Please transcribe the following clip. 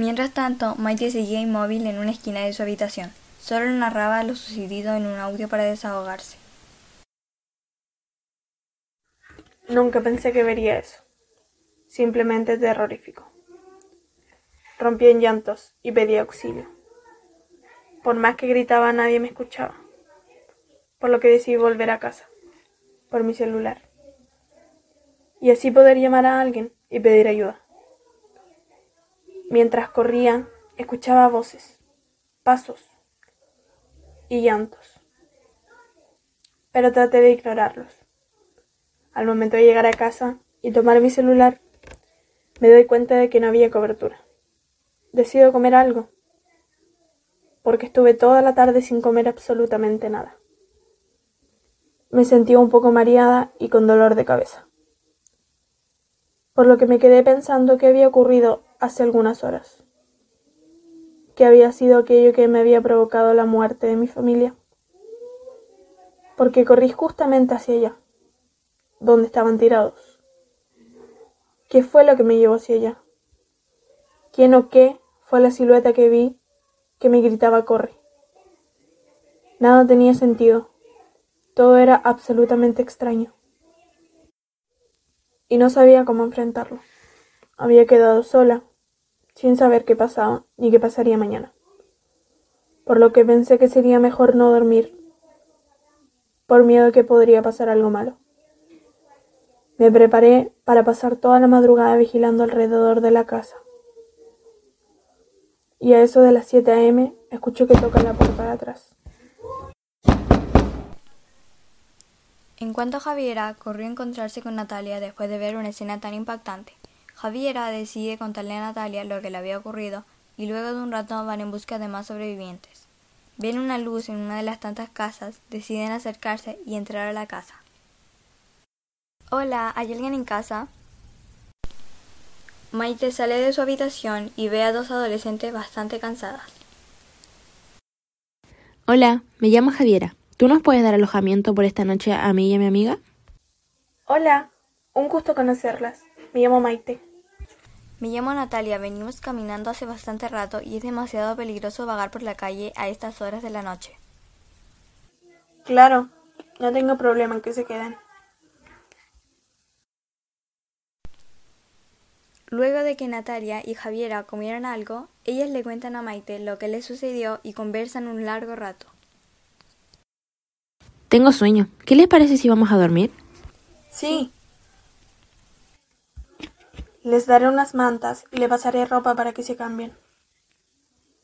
Mientras tanto, Maite seguía inmóvil en una esquina de su habitación. Solo narraba lo sucedido en un audio para desahogarse. Nunca pensé que vería eso. Simplemente terrorífico. Rompí en llantos y pedí auxilio. Por más que gritaba nadie me escuchaba. Por lo que decidí volver a casa. Por mi celular. Y así poder llamar a alguien y pedir ayuda. Mientras corría, escuchaba voces, pasos y llantos. Pero traté de ignorarlos. Al momento de llegar a casa y tomar mi celular, me doy cuenta de que no había cobertura. Decido comer algo, porque estuve toda la tarde sin comer absolutamente nada. Me sentía un poco mareada y con dolor de cabeza, por lo que me quedé pensando qué había ocurrido hace algunas horas, que había sido aquello que me había provocado la muerte de mi familia, porque corrí justamente hacia allá, donde estaban tirados. ¿Qué fue lo que me llevó hacia allá? ¿Quién o qué fue la silueta que vi que me gritaba corre? Nada tenía sentido. Todo era absolutamente extraño. Y no sabía cómo enfrentarlo. Había quedado sola, sin saber qué pasaba ni qué pasaría mañana. Por lo que pensé que sería mejor no dormir, por miedo que podría pasar algo malo. Me preparé para pasar toda la madrugada vigilando alrededor de la casa. Y a eso de las 7 a.m. escucho que tocan la puerta de atrás. En cuanto Javiera corrió a encontrarse con Natalia después de ver una escena tan impactante, Javiera decide contarle a Natalia lo que le había ocurrido y luego de un rato van en busca de más sobrevivientes. Ven una luz en una de las tantas casas, deciden acercarse y entrar a la casa. Hola, ¿hay alguien en casa? Maite sale de su habitación y ve a dos adolescentes bastante cansadas. Hola, me llamo Javiera. ¿Tú nos puedes dar alojamiento por esta noche a mí y a mi amiga? Hola, un gusto conocerlas. Me llamo Maite. Me llamo Natalia, venimos caminando hace bastante rato y es demasiado peligroso vagar por la calle a estas horas de la noche. Claro, no tengo problema en que se queden. Luego de que Natalia y Javiera comieron algo, ellas le cuentan a Maite lo que les sucedió y conversan un largo rato. Tengo sueño. ¿Qué les parece si vamos a dormir? Sí. Les daré unas mantas y le pasaré ropa para que se cambien.